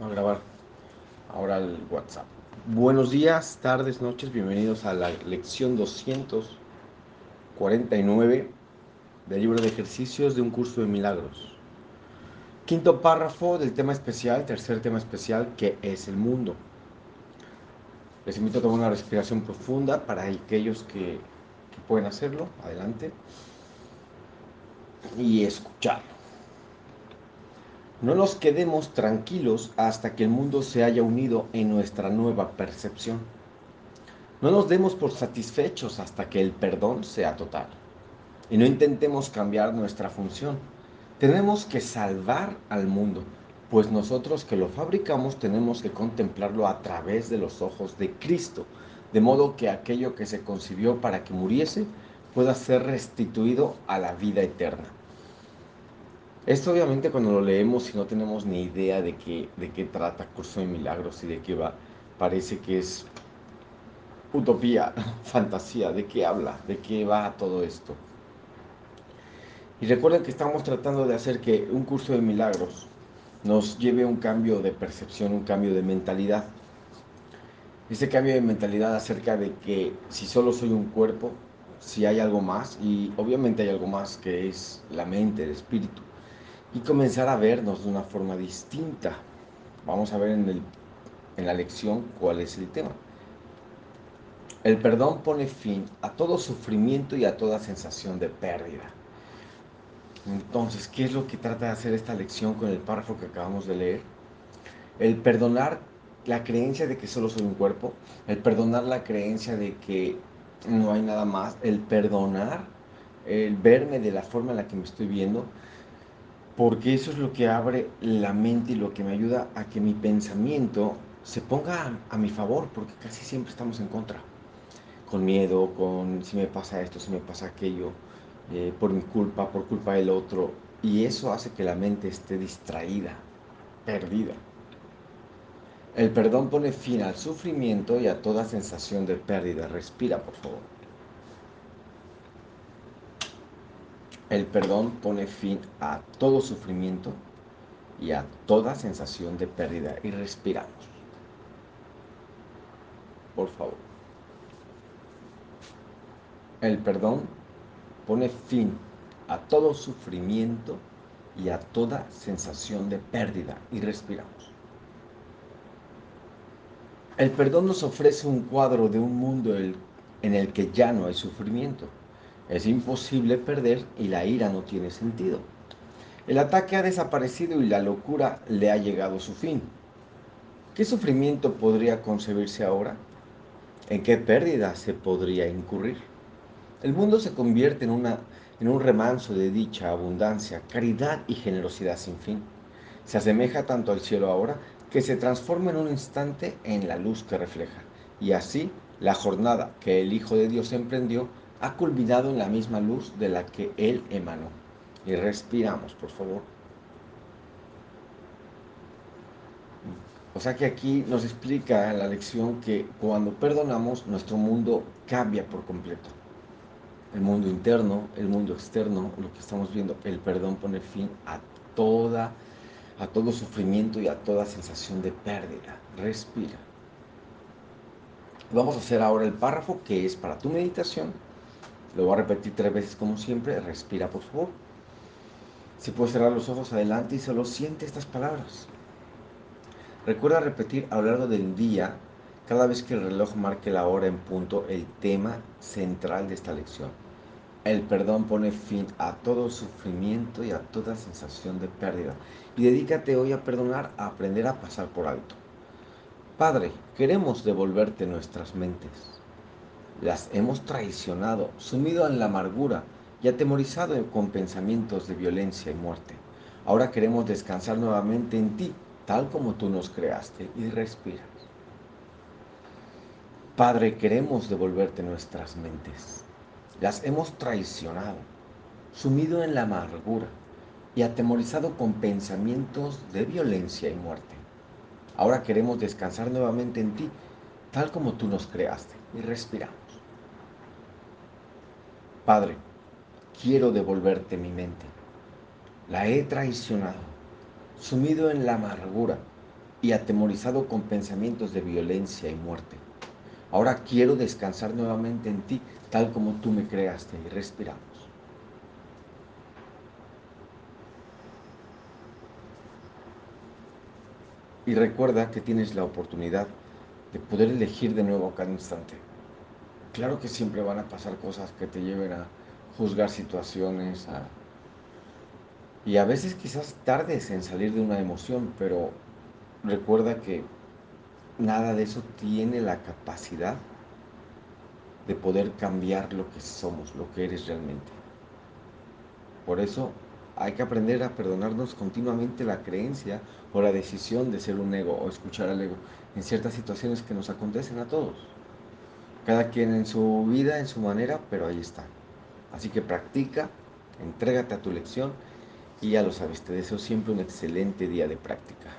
a grabar ahora el WhatsApp. Buenos días, tardes, noches, bienvenidos a la lección 249 del libro de ejercicios de un curso de milagros. Quinto párrafo del tema especial, tercer tema especial, que es el mundo. Les invito a tomar una respiración profunda para aquellos que, pueden hacerlo. Adelante. Y escucharlo. No nos quedemos tranquilos hasta que el mundo se haya unido en nuestra nueva percepción. No nos demos por satisfechos hasta que el perdón sea total. Y no intentemos cambiar nuestra función. Tenemos que salvar al mundo, pues nosotros que lo fabricamos tenemos que contemplarlo a través de los ojos de Cristo, de modo que aquello que se concibió para que muriese pueda ser restituido a la vida eterna. Esto obviamente cuando lo leemos y no tenemos ni idea de qué, de qué trata Curso de Milagros y de qué va, parece que es utopía, fantasía, de qué habla, de qué va todo esto. Y recuerden que estamos tratando de hacer que un curso de milagros nos lleve a un cambio de percepción, un cambio de mentalidad. Ese cambio de mentalidad acerca de que si solo soy un cuerpo, si hay algo más, y obviamente hay algo más que es la mente, el espíritu y comenzar a vernos de una forma distinta. Vamos a ver en, el, en la lección cuál es el tema. El perdón pone fin a todo sufrimiento y a toda sensación de pérdida. Entonces, ¿qué es lo que trata de hacer esta lección con el párrafo que acabamos de leer? El perdonar la creencia de que solo soy un cuerpo, el perdonar la creencia de que no hay nada más, el perdonar, el verme de la forma en la que me estoy viendo, porque eso es lo que abre la mente y lo que me ayuda a que mi pensamiento se ponga a, mi favor, porque casi siempre estamos en contra, con miedo, con si me pasa esto, si me pasa aquello, eh, por mi culpa, por culpa del otro, y eso hace que la mente esté distraída, perdida. El perdón pone fin al sufrimiento y a toda sensación de pérdida. Respira, por favor. El perdón pone fin a todo sufrimiento y a toda sensación de pérdida. Y respiramos. Por favor. El perdón pone fin a todo sufrimiento y a toda sensación de pérdida. Y respiramos. El perdón nos ofrece un cuadro de un mundo en el que ya no hay sufrimiento es imposible perder y la ira no tiene sentido. El ataque ha desaparecido y la locura le ha llegado a su fin. ¿Qué sufrimiento podría concebirse ahora? ¿En qué pérdida se podría incurrir? El mundo se convierte en, una, en un remanso de dicha, abundancia, caridad y generosidad sin fin. Se asemeja tanto al cielo ahora que se transforma en un instante en la luz que refleja. Y así, la jornada que el Hijo de Dios emprendió ha culminado en la misma luz de la que Él emanó. Y respiramos, por favor. O sea que aquí nos explica la lección que cuando perdonamos, nuestro mundo cambia por completo. El mundo interno, el mundo externo, lo que estamos viendo, el perdón pone fin a toda, a todo sufrimiento y a toda sensación de pérdida. Respira. Vamos a hacer ahora el párrafo que es para tu meditación lo voy a repetir tres veces como siempre. Respira, por favor. Si puedes cerrar los ojos adelante y solo siente estas palabras. Recuerda repetir a lo largo del día, cada vez que el reloj marque la hora en punto, el tema central de esta lección. El perdón pone fin a todo sufrimiento y a toda sensación de pérdida. Y dedícate hoy a perdonar, a aprender a pasar por alto. Padre, queremos devolverte nuestras mentes las hemos traicionado, sumido en la amargura y atemorizado con pensamientos de violencia y muerte. Ahora queremos descansar nuevamente en ti, tal como tú nos creaste, y respiras. Padre, queremos devolverte nuestras mentes. Las hemos traicionado, sumido en la amargura y atemorizado con pensamientos de violencia y muerte. Ahora queremos descansar nuevamente en ti, tal como tú nos creaste, y respiramos. Padre, quiero devolverte mi mente. La he traicionado, sumido en la amargura y atemorizado con pensamientos de violencia y muerte. Ahora quiero descansar nuevamente en ti, tal como tú me creaste, y respiramos. Y recuerda que tienes la oportunidad de poder elegir de nuevo cada instante. Claro que siempre van a pasar cosas que te lleven a juzgar situaciones, y a veces quizás tardes en salir de una emoción, pero recuerda que nada de eso tiene la capacidad de poder cambiar lo que somos, lo que eres realmente. Por eso hay que aprender a perdonarnos continuamente la creencia o la decisión de ser un ego o escuchar al ego en ciertas situaciones que nos acontecen a todos. Cada quien en su vida, en su manera, pero ahí está. Así que practica, entrégate a tu lección y ya lo sabes, te deseo siempre un excelente día de práctica.